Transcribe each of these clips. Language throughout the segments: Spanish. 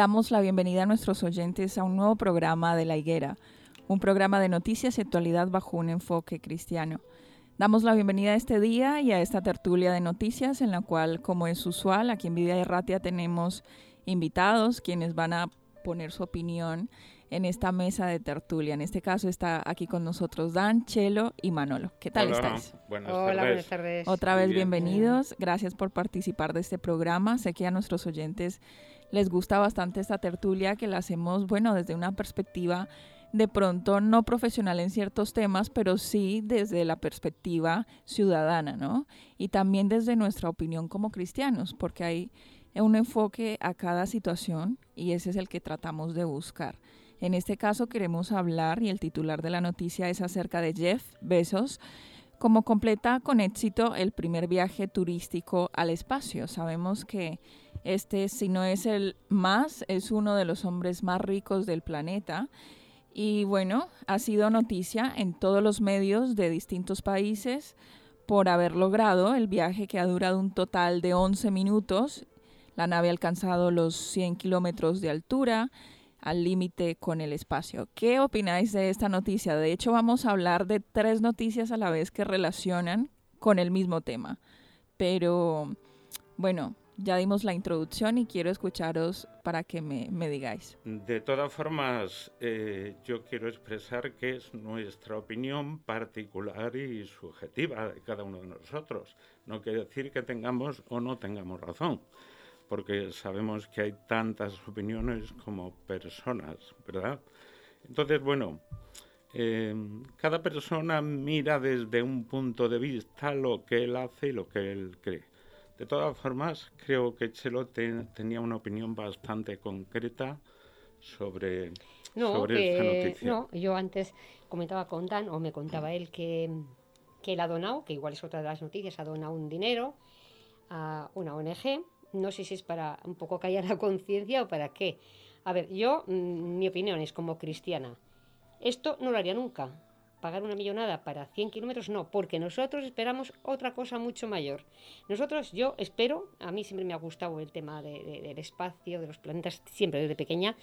Damos la bienvenida a nuestros oyentes a un nuevo programa de La Higuera, un programa de noticias y actualidad bajo un enfoque cristiano. Damos la bienvenida a este día y a esta tertulia de noticias en la cual, como es usual, aquí en Vida Erratia tenemos invitados quienes van a poner su opinión en esta mesa de tertulia. En este caso está aquí con nosotros Dan, Chelo y Manolo. ¿Qué tal estáis? Buenas Hola, buenas tardes. Otra vez bienvenidos. Gracias por participar de este programa. Sé que a nuestros oyentes les gusta bastante esta tertulia que la hacemos, bueno, desde una perspectiva de pronto no profesional en ciertos temas, pero sí desde la perspectiva ciudadana, ¿no? Y también desde nuestra opinión como cristianos, porque hay un enfoque a cada situación y ese es el que tratamos de buscar. En este caso queremos hablar, y el titular de la noticia es acerca de Jeff Bezos, como completa con éxito el primer viaje turístico al espacio. Sabemos que este, si no es el más, es uno de los hombres más ricos del planeta. Y bueno, ha sido noticia en todos los medios de distintos países por haber logrado el viaje que ha durado un total de 11 minutos. La nave ha alcanzado los 100 kilómetros de altura al límite con el espacio. ¿Qué opináis de esta noticia? De hecho, vamos a hablar de tres noticias a la vez que relacionan con el mismo tema. Pero bueno, ya dimos la introducción y quiero escucharos para que me, digáis. De todas formas, eh, yo quiero expresar que es nuestra opinión particular y subjetiva de cada uno de nosotros. No quiere decir que tengamos o no tengamos razón porque sabemos que hay tantas opiniones como personas, ¿verdad? Entonces, bueno, eh, cada persona mira desde un punto de vista lo que él hace y lo que él cree. De todas formas, creo que Chelo tenía una opinión bastante concreta sobre, sobre esta noticia. No, yo antes comentaba con Dan, o me contaba él, que, que él ha donado, que igual es otra de las noticias, ha donado un dinero a una ONG no sé si es para un poco callar la conciencia o para qué. A ver, yo, mm, mi opinión es como cristiana. Esto no lo haría nunca. Pagar una millonada para 100 kilómetros no, porque nosotros esperamos otra cosa mucho mayor. Nosotros, yo espero, a mí siempre me ha gustado el tema del espacio, de los planetas, siempre desde pequeña,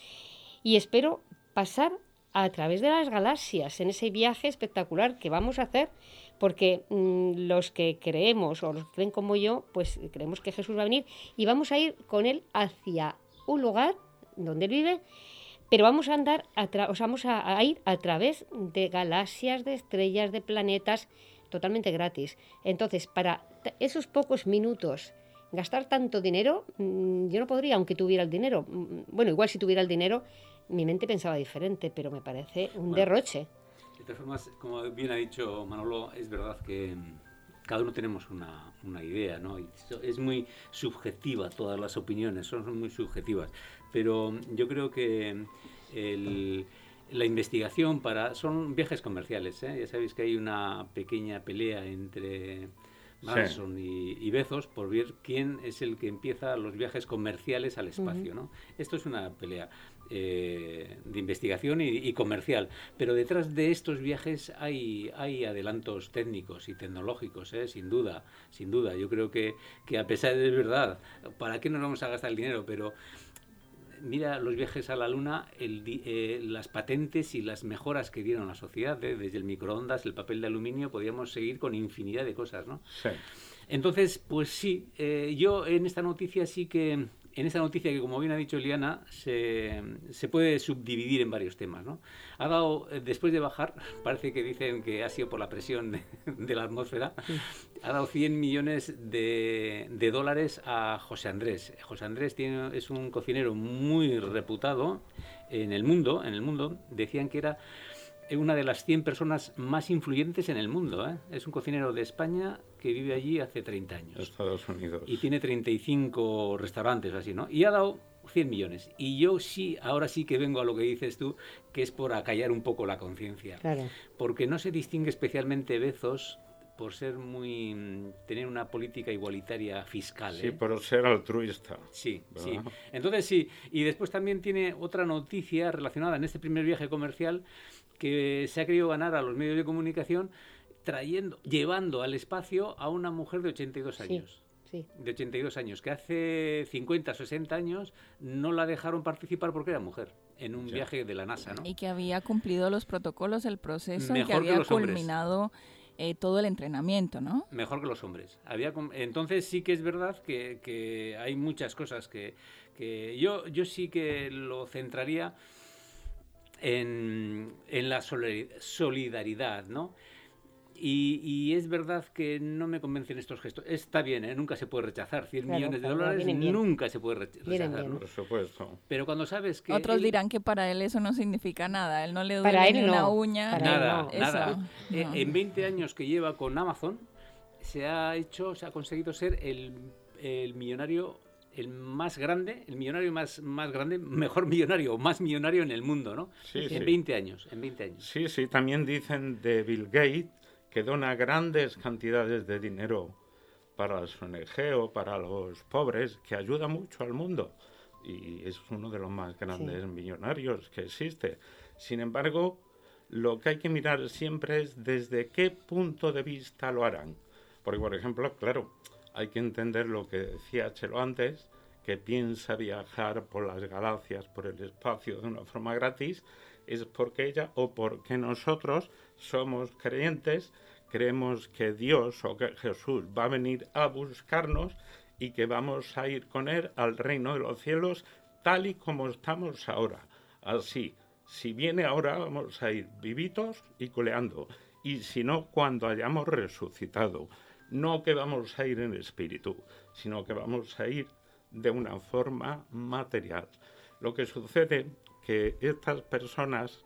y espero pasar a través de las galaxias en ese viaje espectacular que vamos a hacer porque mm, los que creemos o los que creen como yo, pues creemos que Jesús va a venir y vamos a ir con él hacia un lugar donde él vive, pero vamos a andar, a vamos a, ir a través de galaxias, de estrellas, de planetas, totalmente gratis. Entonces, para esos pocos minutos gastar tanto dinero, mm, yo no podría, aunque tuviera el dinero. Mm, bueno, igual si tuviera el dinero, mi mente pensaba diferente, pero me parece un derroche. De todas formas, como bien ha dicho Manolo, es verdad que mm, cada uno tenemos una, una idea, ¿no? es muy subjetiva, todas las opiniones son muy subjetivas, pero yo creo que el, la investigación para son viajes comerciales, ¿eh? ya sabéis que hay una pequeña pelea entre Branson y, Bezos por ver quién es el que empieza los viajes comerciales al espacio. ¿no? Esto es una pelea. Eh, de investigación y, comercial. Pero detrás de estos viajes hay, hay adelantos técnicos y tecnológicos, ¿eh? sin duda, sin duda. Yo creo que, que a pesar de verdad, ¿para qué nos vamos a gastar el dinero? Pero mira los viajes a la Luna, el, eh, las patentes y las mejoras que dieron a la sociedad, ¿eh? desde el microondas, el papel de aluminio, podríamos seguir con infinidad de cosas, ¿no? Sí. Entonces, pues sí, eh, yo en esta noticia sí que en esta noticia que, como bien ha dicho Liana, se, se, puede subdividir en varios temas. ¿no? Ha dado, eh, después de bajar, parece que dicen que ha sido por la presión de, la atmósfera, ha dado 100 millones de, de, dólares a José Andrés. José Andrés tiene, es un cocinero muy reputado en el mundo, en el mundo. Decían que era una de las 100 personas más influyentes en el mundo. ¿eh? Es un cocinero de España que vive allí hace 30 años. Estados Unidos. Y tiene 35 restaurantes así, ¿no? Y ha dado 100 millones. Y yo sí, ahora sí que vengo a lo que dices tú, que es por acallar un poco la conciencia. Claro. Porque no se distingue especialmente Bezos por ser muy tener una política igualitaria fiscal. Sí, ¿eh? por ser altruista. Sí, sí. Entonces sí. Y después también tiene otra noticia relacionada en este primer viaje comercial que se ha querido ganar a los medios de comunicación trayendo, llevando al espacio a una mujer de 82 años. Sí, De 82 años, que hace 50, 60 años no la dejaron participar porque era mujer en un viaje de la NASA, ¿no? Y que había cumplido los protocolos, el proceso, y que había culminado eh, todo el entrenamiento, ¿no? Mejor que los hombres. Había, entonces sí que es verdad que, que hay muchas cosas que, que yo, yo sí que lo centraría en, en la solidaridad, ¿no? Y, es verdad que no me convencen estos gestos. Está bien, ¿eh? nunca se puede rechazar. 100 millones de dólares nunca se puede rechazar. Por supuesto. Pero cuando sabes que... Otros dirán que para él eso no significa nada. Él no le duele ni una uña. nada, nada. Eh, en 20 años que lleva con Amazon, se ha hecho, se ha conseguido ser el, el millonario el más grande, el millonario más, más grande, mejor millonario o más millonario en el mundo, ¿no? Sí, en sí. 20 años, en 20 años. Sí, sí, también dicen de Bill Gates que dona grandes cantidades de dinero para las ONG o para los pobres, que ayuda mucho al mundo. Y es uno de los más grandes millonarios que existe. Sin embargo, lo que hay que mirar siempre es desde qué punto de vista lo harán. Porque, por ejemplo, claro, hay que entender lo que decía Chelo antes, que piensa viajar por las galaxias, por el espacio de una forma gratis, es porque ella o porque nosotros somos creyentes, creemos que Dios o que Jesús va a venir a buscarnos y que vamos a ir con Él al reino de los cielos tal y como estamos ahora. Así, si viene ahora vamos a ir vivitos y coleando, y si no, cuando hayamos resucitado. No que vamos a ir en espíritu, sino que vamos a ir de una forma material. Lo que sucede que estas personas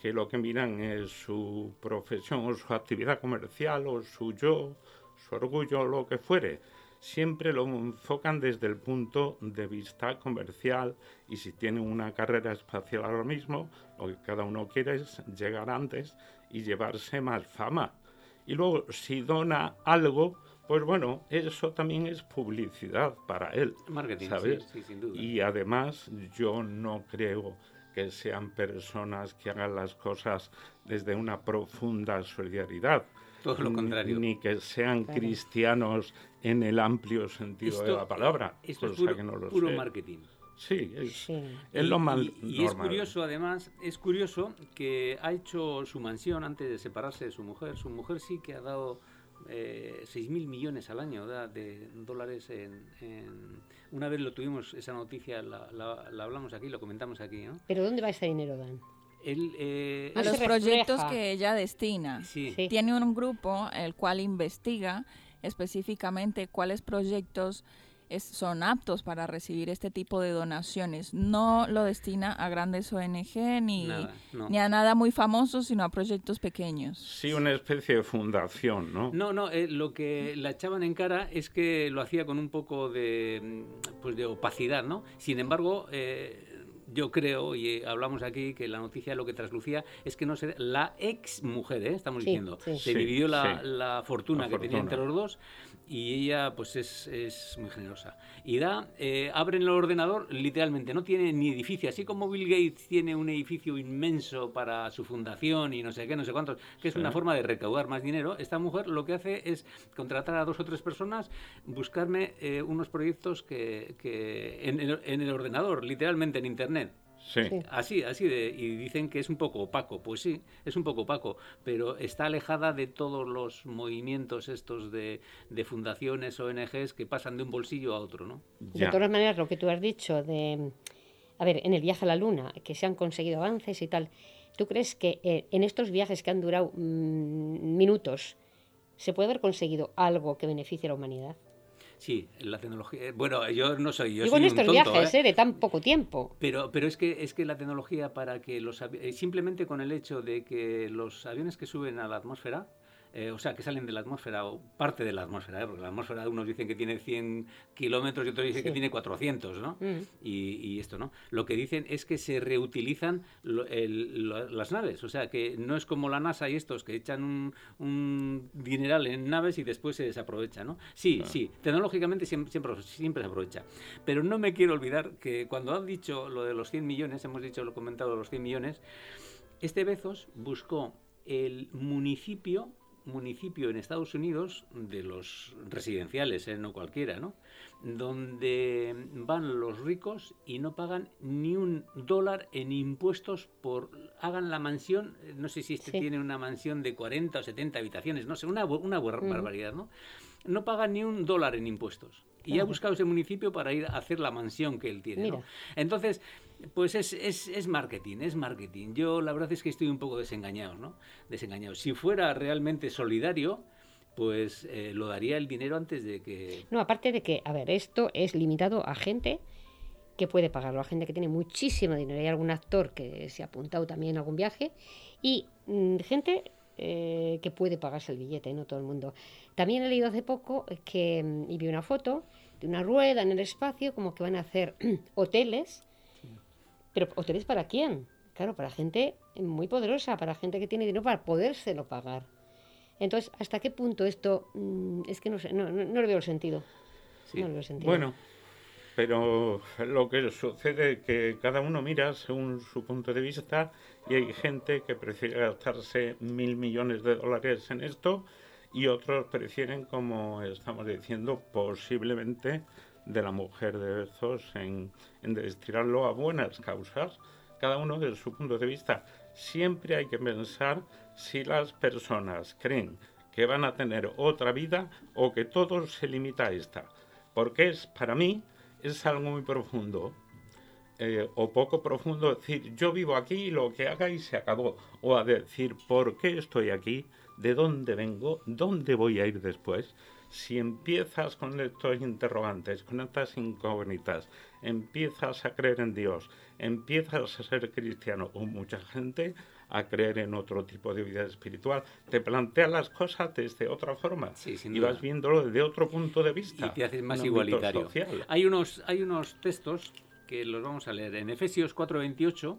que lo que miran es su profesión o su actividad comercial o su yo, su orgullo, lo que fuere, siempre lo enfocan desde el punto de vista comercial y si tienen una carrera espacial ahora mismo, lo que cada uno quiere es llegar antes y llevarse más fama. Y luego, si dona algo, pues bueno, eso también es publicidad para él. Marketing, ¿sabes? Sí, sí, sin duda. Y además, yo no creo que sean personas que hagan las cosas desde una profunda solidaridad. Todo lo contrario. Ni que sean cristianos en el amplio sentido de la palabra. Esto es puro, que no lo puro sé. marketing. Sí, es, Sí. es lo más y, y es curioso, además, es curioso que ha hecho su mansión antes de separarse de su mujer. Su mujer sí que ha dado eh, 6.000 millones al año de dólares en, en- Una vez lo tuvimos, esa noticia la, la- la hablamos aquí, lo comentamos aquí, ¿no? ¿Pero dónde va ese dinero, Dan? Eh, A los proyectos que ella destina. sí, Sí. Tiene un grupo el cual investiga específicamente cuáles proyectos es- son aptos para recibir este tipo de donaciones. No lo destina a grandes ONG ni, nada, no. ni a nada muy famoso, sino a proyectos pequeños. Sí, una especie de fundación, ¿no? No, no, eh, lo que la echaban en cara es que lo hacía con un poco de, mm, pues de opacidad, ¿no? Sin embargo, eh, yo creo, y hablamos aquí, que la noticia lo que traslucía es que no sé, la ex mujer, ¿eh? estamos diciendo, se dividió la, fortuna que tenía entre los dos y ella pues es, es muy generosa. Y da, eh, abren el ordenador, literalmente, no tiene ni edificio, así como Bill Gates tiene un edificio inmenso para su fundación y no sé qué, no sé cuántos, que es una forma de recaudar más dinero, esta mujer lo que hace es contratar a dos o tres personas, buscarme eh, unos proyectos que, que en, en el ordenador, literalmente en Internet. Sí. Así, así de, y dicen que es un poco opaco. Pues sí, es un poco opaco, pero está alejada de todos los movimientos estos de, de fundaciones, ONGs que pasan de un bolsillo a otro, ¿no? De todas maneras, lo que tú has dicho de, a ver, en el viaje a la Luna, que se han conseguido avances y tal, ¿tú crees que eh, en estos viajes que han durado mm, minutos se puede haber conseguido algo que beneficie a la humanidad? Sí, la tecnología. Bueno, yo no soy. Yo Digo soy en estos viajes, ¿eh? ¿eh? de tan poco tiempo. Pero, pero es que es que la tecnología para que los eh, simplemente con el hecho de que los aviones que suben a la atmósfera eh, o sea, que salen de la atmósfera, o parte de la atmósfera, ¿eh? porque la atmósfera unos dicen que tiene 100 kilómetros y otros dicen que tiene 400, ¿no? Mm. Y, esto, ¿no? Lo que dicen es que se reutilizan las naves, o sea, que no es como la NASA y estos que echan un, dineral en naves y después se desaprovecha, ¿no? Sí, sí, tecnológicamente siempre, siempre, siempre, se aprovecha. Pero no me quiero olvidar que cuando han dicho lo de los 100 millones, hemos dicho, lo comentado, los 100 millones, este Bezos buscó el municipio municipio en Estados Unidos, de los residenciales, ¿eh? no cualquiera, ¿no? donde van los ricos y no pagan ni un dólar en impuestos por hagan la mansión, no sé si este tiene una mansión de 40 o 70 habitaciones, no sé, una, una barbaridad, ¿no? No pagan ni un dólar en impuestos. Y ha buscado ese municipio para ir a hacer la mansión que él tiene. ¿no? Entonces, pues es, es, es, marketing, es marketing. Yo la verdad es que estoy un poco desengañado, ¿no? Desengañado. Si fuera realmente solidario, pues eh, lo daría el dinero antes de que... No, aparte de que, a ver, esto es limitado a gente que puede pagarlo, a gente que tiene muchísimo dinero. Hay algún actor que se ha apuntado también a algún viaje y mm, gente eh, que puede pagarse el billete, no todo el mundo. También he leído hace poco que, mm, y vi una foto de una rueda en el espacio, como que van a hacer hoteles pero ¿hoteles para quién? Claro, para gente muy poderosa, para gente que tiene dinero para podérselo pagar. Entonces, ¿hasta qué punto esto mm, es que no sé, no, no, le veo el sentido. No le veo sentido. Bueno, pero lo que sucede es que cada uno mira según su punto de vista y hay gente que prefiere gastarse mil millones de dólares en esto y otros prefieren, como estamos diciendo, posiblemente de la mujer de Bezos en, en destinarlo a buenas causas, cada uno desde su punto de vista. Siempre hay que pensar si las personas creen que van a tener otra vida o que todo se limita a esta. Porque es, para mí, es algo muy profundo. Eh, o poco profundo decir yo vivo aquí lo que haga y se acabó. O a decir por qué estoy aquí, de dónde vengo, dónde voy a ir después si empiezas con estos interrogantes, con estas incógnitas, empiezas a creer en Dios, empiezas a ser cristiano o mucha gente a creer en otro tipo de vida espiritual, te planteas las cosas desde otra forma y vas viéndolo desde otro punto de vista. Y te haces más igualitario. Hay unos, hay unos textos que los vamos a leer en Efesios 4.28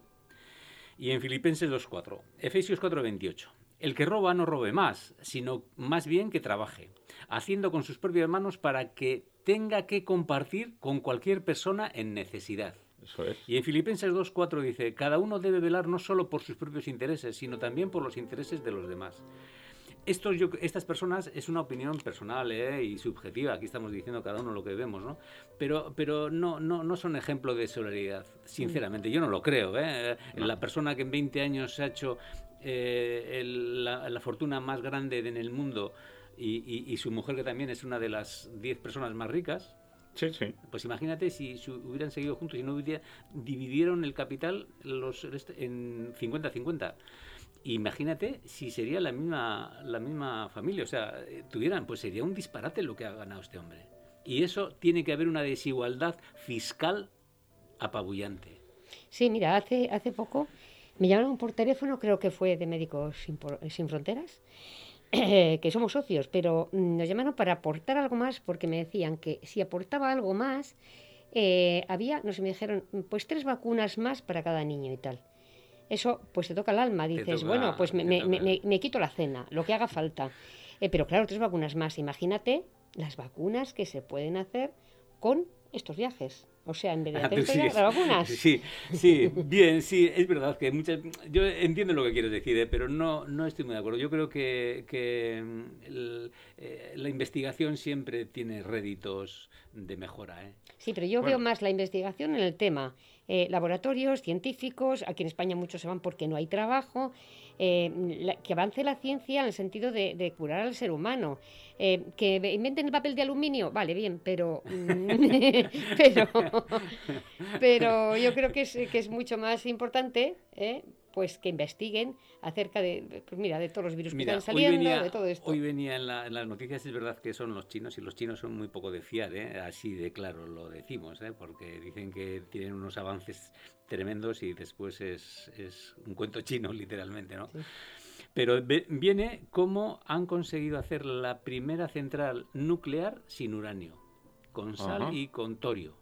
y en Filipenses 2.4. Efesios 4.28. El que roba no robe más, sino más bien que trabaje haciendo con sus propias manos para que tenga que compartir con cualquier persona en necesidad. Y en Filipenses 2.4 dice, cada uno debe velar no solo por sus propios intereses, sino también por los intereses de los demás. estas personas es una opinión personal ¿eh? y subjetiva, aquí estamos diciendo cada uno lo que vemos, ¿no? Pero, pero no, no, no son ejemplo de solidaridad, sinceramente, yo no lo creo. ¿eh? La persona que en 20 años se ha hecho eh, la, la, fortuna más grande en el mundo y, su mujer que también es una de las 10 personas más ricas. Sí, sí. Pues imagínate si, hubieran seguido juntos y no hubiera, dividieron el capital los, en 50-50. Imagínate si sería la misma, la misma familia, o sea, eh, tuvieran, pues sería un disparate lo que ha ganado este hombre. Y eso tiene que haber una desigualdad fiscal apabullante. Sí, mira, hace, hace poco me llamaron por teléfono, creo que fue de Médicos Sin Fronteras, que somos socios, pero mm, nos llamaron para aportar algo más porque me decían que si aportaba algo más, eh, había, no sé, me dijeron, pues tres vacunas más para cada niño y tal. Eso, pues te toca el alma, dices, bueno, pues me, me, quito la cena, lo que haga falta. Eh, pero claro, tres vacunas más, imagínate las vacunas que se pueden hacer con estos viajes. O sea, en vez de hacer las vacunas. Sí, sí, bien, sí, es verdad que muchas. Yo entiendo lo que quieres decir, ¿eh? pero no, no estoy muy de acuerdo. Yo creo que, que mm, eh, la investigación siempre tiene réditos de mejora. ¿eh? Sí, pero yo veo más la investigación en el tema. laboratorios, científicos, aquí en España muchos se van porque no hay trabajo, que avance la ciencia en el sentido de, curar al ser humano. Eh, que inventen el papel de aluminio, vale, bien, pero, pero, pero yo creo que es, que es mucho más importante ¿eh? Pues que investiguen acerca de, pues mira, de todos los virus que están saliendo, de todo esto. Hoy venía en, las noticias, es verdad que son los chinos, y los chinos son muy poco de fiar, ¿eh? así de claro lo decimos, porque dicen que tienen unos avances tremendos y después es, es un cuento chino, literalmente, ¿no? Pero viene cómo han conseguido hacer la primera central nuclear sin uranio, con sal y con torio.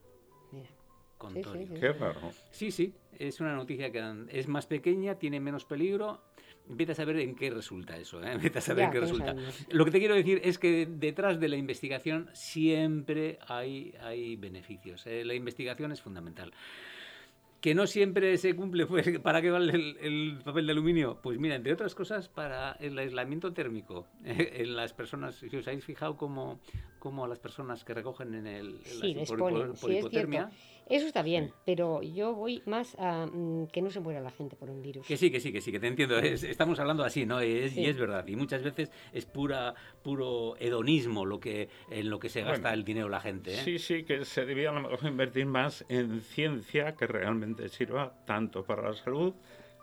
Con torio. Qué raro. Sí, sí, es una noticia que es más pequeña, tiene menos peligro. Empieza a saber en qué resulta eso, ¿eh? Empieza a saber en qué resulta. Lo que te quiero decir es que detrás de la investigación siempre hay, hay beneficios. ¿eh? La investigación es fundamental que no siempre se cumple, pues, ¿para qué vale el, papel de aluminio? Pues mira, entre otras cosas, para el aislamiento térmico. en las personas, si os habéis fijado cómo, cómo las personas que recogen en el sí, por, sí, hipotermia, eso está bien, pero yo voy más a mm, que no se muera la gente por un virus. Que sí, que sí, que sí, que te entiendo. estamos hablando así, ¿no? Y es verdad. Y muchas veces es pura puro hedonismo lo que en lo que se gasta el dinero la gente. ¿eh? Sí, sí, que se debía a lo mejor invertir más en ciencia que realmente sirva tanto para la salud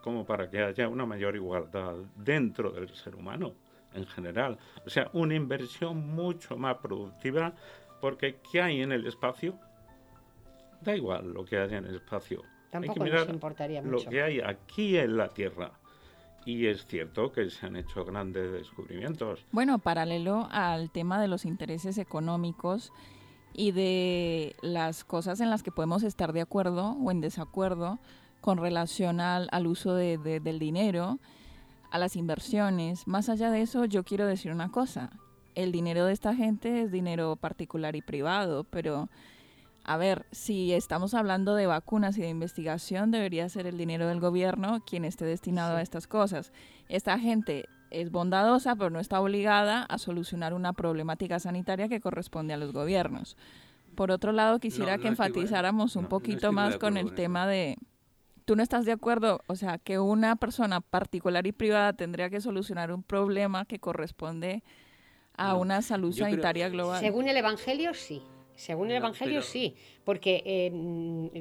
como para que haya una mayor igualdad dentro del ser humano en general. O sea, una inversión mucho más productiva porque ¿qué hay en el espacio? Da igual lo que haya en el espacio. Tampoco hay que mirar nos importaría mucho. Lo que hay aquí en la Tierra. Y es cierto que se han hecho grandes descubrimientos. Bueno, paralelo al tema de los intereses económicos y de las cosas en las que podemos estar de acuerdo o en desacuerdo con relación al, al uso de, del dinero, a las inversiones. Más allá de eso, yo quiero decir una cosa. El dinero de esta gente es dinero particular y privado, pero a ver, si estamos hablando de vacunas y de investigación, debería ser el dinero del gobierno quien esté destinado a estas cosas. Esta gente es bondadosa, pero no está obligada a solucionar una problemática sanitaria que corresponde a los gobiernos. Por otro lado, quisiera que enfatizáramos un poquito más con el tema de, ¿tú no estás de acuerdo? O sea, que una persona particular y privada tendría que solucionar un problema que corresponde a una salud sanitaria global. Según el Evangelio, sí. Según el Evangelio, sí, porque eh,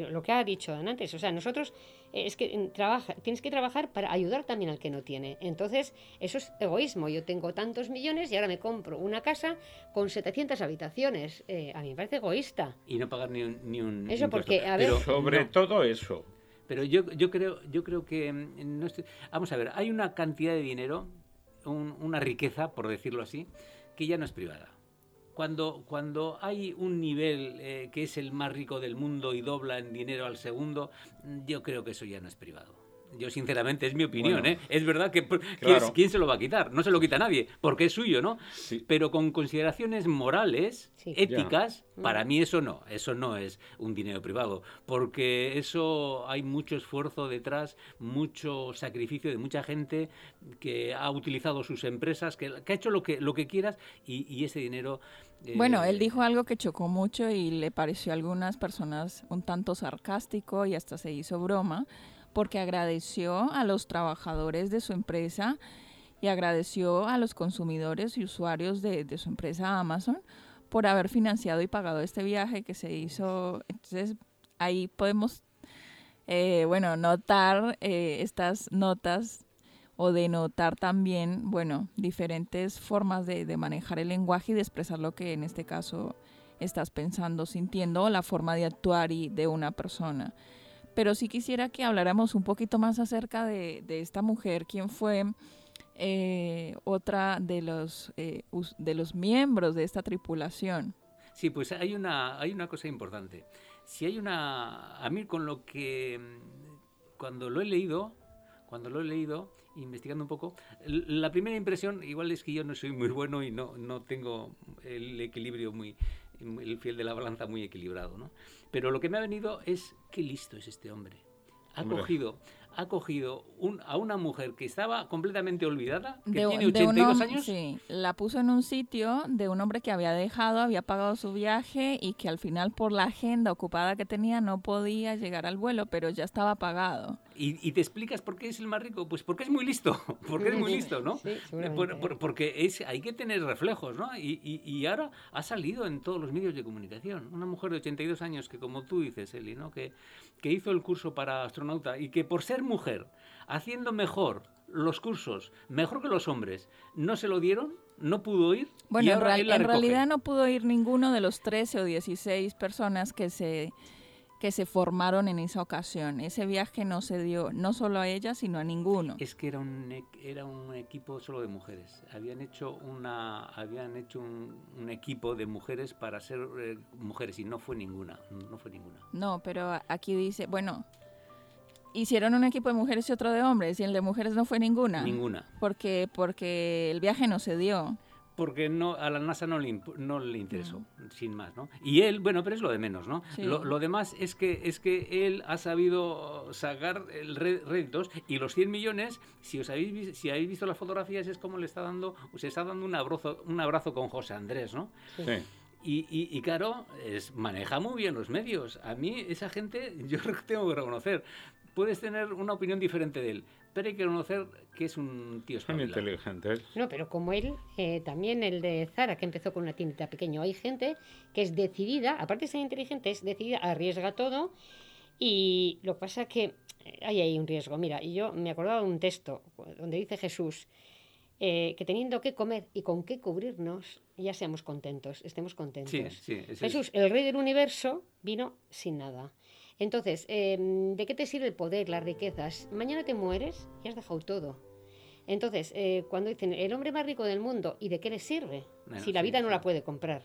lo que ha dicho antes, o sea, nosotros eh, es que trabaja, tienes que trabajar para ayudar también al que no tiene. Entonces, eso es egoísmo. Yo tengo tantos millones y ahora me compro una casa con 700 habitaciones. Eh, a mí me parece egoísta. Y no pagar ni un... Ni un eso porque, a ver... Pero sobre todo eso. Pero yo, yo, creo, yo creo que... No vamos a ver, hay una cantidad de dinero, una riqueza, por decirlo así, que ya no es privada cuando, cuando hay un nivel eh, que es el más rico del mundo y dobla en dinero al segundo, yo creo que eso ya no es privado. Yo, sinceramente, es mi opinión, ¿eh? Es verdad que ¿quién, se lo va a quitar? No se lo quita nadie, porque es suyo, ¿no? Pero con consideraciones morales, éticas, para mí eso no. Eso no es un dinero privado, porque eso hay mucho esfuerzo detrás, mucho sacrificio de mucha gente que ha utilizado sus empresas, que, ha hecho lo que, lo que quieras y, ese dinero... Eh, bueno, él dijo algo que chocó mucho y le pareció a algunas personas un tanto sarcástico y hasta se hizo broma porque agradeció a los trabajadores de su empresa y agradeció a los consumidores y usuarios de, su empresa Amazon por haber financiado y pagado este viaje que se hizo. Entonces ahí podemos, eh, bueno, notar eh, estas notas o denotar también, bueno, diferentes formas de, de, manejar el lenguaje y de expresar lo que en este caso estás pensando, sintiendo, la forma de actuar y de una persona pero sí quisiera que habláramos un poquito más acerca de, esta mujer, quién fue eh, otra de los, eh, de los miembros de esta tripulación. Sí, pues hay una, hay una cosa importante. si hay una... A mí con lo que... mm, Cuando lo he leído, cuando lo he leído, investigando un poco, la primera impresión, igual es que yo no soy muy bueno y no, no tengo el equilibrio muy... el fiel de la balanza muy equilibrado, ¿no? Pero lo que me ha venido es qué listo es este hombre. Ha Hombre. cogido, ha cogido un- a una mujer que estaba completamente olvidada, que de, tiene de un 82 años, Sí, la puso en un sitio de un hombre que había dejado, había pagado su viaje y que al final por la agenda ocupada que tenía no podía llegar al vuelo, pero ya estaba pagado. Y, y te explicas por qué es el más rico, pues porque es muy listo, porque es muy listo, ¿no? sí, Eh, seguramente. por- por- porque es, hay que tener reflejos, ¿no? Y, y- y ahora ha salido en todos los medios de comunicación. Una mujer de 82 años que, como tú dices, Eli, ¿no? Que, que hizo el curso para astronauta y que por ser mujer, haciendo mejor los cursos, mejor que los hombres, no se lo dieron, no pudo ir. y Bueno, en, ahora real- en realidad no pudo ir ninguno de los 13 o 16 personas que se que se formaron en esa ocasión. Ese viaje no se dio no solo a ella, sino a ninguno. Es que era un, era un equipo solo de mujeres. Habían hecho una habían hecho un, un equipo de mujeres para ser eh, mujeres y no fue ninguna, no fue ninguna. No, pero aquí dice, bueno, hicieron un equipo de mujeres y otro de hombres y el de mujeres no fue ninguna. Ninguna. Porque porque el viaje no se dio. Porque no, a la NASA no le, no le interesó, sin más, ¿no? Y él, bueno, pero es lo de menos, ¿no? Sí. Lo, lo demás es que, es que él ha sabido sacar el réditos y los 100 millones, si os habéis, si habéis visto las fotografías, es como le está dando, se está dando un abrazo, un abrazo con José Andrés, ¿no? Sí. Y, y, y claro, es, maneja muy bien los medios. A mí, esa gente, yo tengo que reconocer, puedes tener una opinión diferente de él, pero hay que reconocer que es un tío espabilado. inteligentes. No, pero como él, eh, también el de Zara, que empezó con una tiendita pequeña. Hay gente que es decidida, aparte de ser inteligente, es decidida, arriesga todo. Y lo que pasa es que eh, hay ahí un riesgo. Mira, y yo me acordaba de un texto donde dice Jesús eh, que teniendo que comer y con qué cubrirnos, ya seamos contentos, estemos contentos. Sí, sí, ese es- Jesús, el rey del universo, vino sin nada. Entonces, eh, ¿de qué te sirve el poder, las riquezas? Mañana te mueres y has dejado todo. Entonces, eh, cuando dicen el hombre más rico del mundo, ¿y de qué le sirve? Bueno, si la sí, vida no sí. la puede comprar.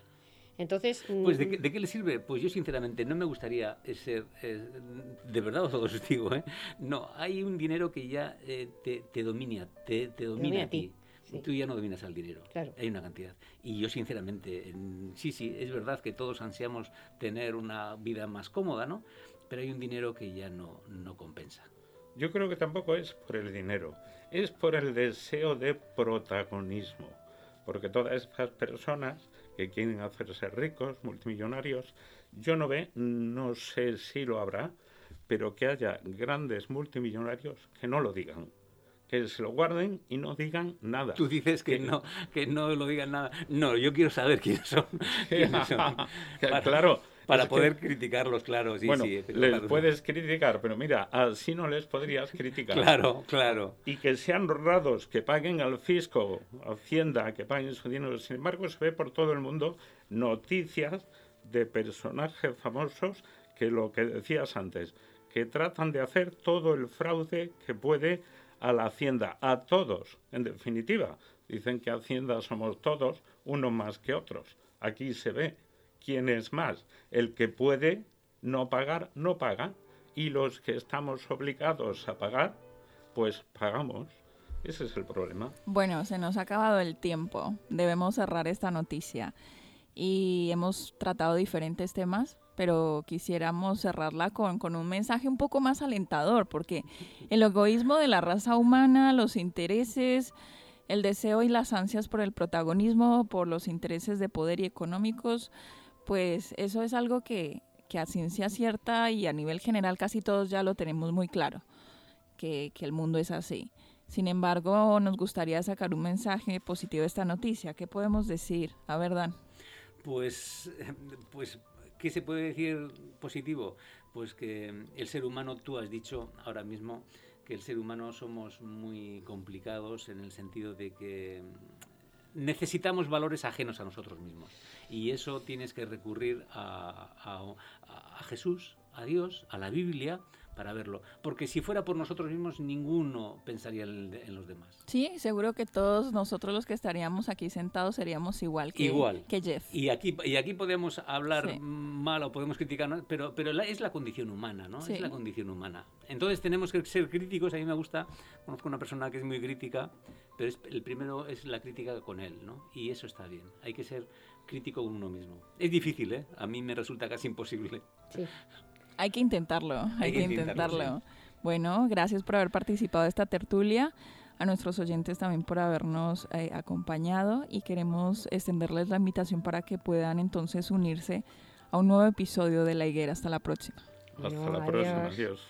Entonces, Pues ¿de mm, qué, de qué le sirve? Pues yo sinceramente no me gustaría eh, ser, eh, de verdad os lo digo, ¿eh? No, hay un dinero que ya eh, te, te domina, te, te domina, domina a ti, sí. Tú ya no dominas al dinero. Claro. Hay una cantidad. Y yo sinceramente, en- sí, sí, es verdad que todos ansiamos tener una vida más cómoda, ¿no? Pero hay un dinero que ya no, no compensa. Yo creo que tampoco es por el dinero, es por el deseo de protagonismo. Porque todas estas personas que quieren hacerse ricos, multimillonarios, yo no ve, no sé si lo habrá, pero que haya grandes multimillonarios que no lo digan, que se lo guarden y no digan nada. Tú dices que no, que no lo digan nada. No, yo quiero saber quiénes son. quiénes son. Claro. Para es que- poder criticarlos, claro, sí, bueno, sí. les puedes criticar, pero mira, así no les podrías criticar. Claro, claro. y que sean honrados, que paguen al fisco, Hacienda, que paguen su dinero. Sin embargo, se ve por todo el mundo noticias de personajes famosos que lo que decías antes, que tratan de hacer todo el fraude que puede a la Hacienda, a todos, en definitiva. Dicen que Hacienda somos todos, unos más que otros. Aquí se ve quién es más. El que puede no pagar, no paga. Y los que estamos obligados a pagar, pues pagamos. Ese es el problema. Bueno, se nos ha acabado el tiempo. Debemos cerrar esta noticia. Y hemos tratado diferentes temas, pero quisiéramos cerrarla con, con un mensaje un poco más alentador, porque el egoísmo de la raza humana, los intereses, el deseo y las ansias por el protagonismo, por los intereses de poder y económicos, pues eso es algo que, que a ciencia cierta y a nivel general casi todos ya lo tenemos muy claro, que, que el mundo es así. Sin embargo, nos gustaría sacar un mensaje positivo de esta noticia. ¿Qué podemos decir? A ver, Dan. Pues, pues, ¿qué se puede decir positivo? Pues que el ser humano, tú has dicho ahora mismo que el ser humano somos muy complicados en el sentido de que necesitamos valores ajenos a nosotros mismos. Y eso tienes que recurrir a, a- Jesús, a Dios, a la Biblia, para verlo. Porque si fuera por nosotros mismos, ninguno pensaría en, los demás. Sí, seguro que todos nosotros los que estaríamos aquí sentados seríamos igual que, igual. que Jeff. Y aquí, y aquí podemos hablar mal o podemos criticar, pero, pero es la condición humana, ¿no? Es la condición humana. Entonces tenemos que ser críticos. A mí me gusta, conozco una persona que es muy crítica, pero el primero es la crítica con él, ¿no? Y eso está bien. Hay que ser crítico con uno mismo. Es difícil, ¿eh? A mí me resulta casi imposible. Sí. Hay que intentarlo, hay, que, intentarlo. Bueno, gracias por haber participado de esta tertulia, a nuestros oyentes también por habernos eh, acompañado y queremos extenderles la invitación para que puedan entonces unirse a un nuevo episodio de La Higuera. Hasta la próxima. Hasta la próxima. adiós.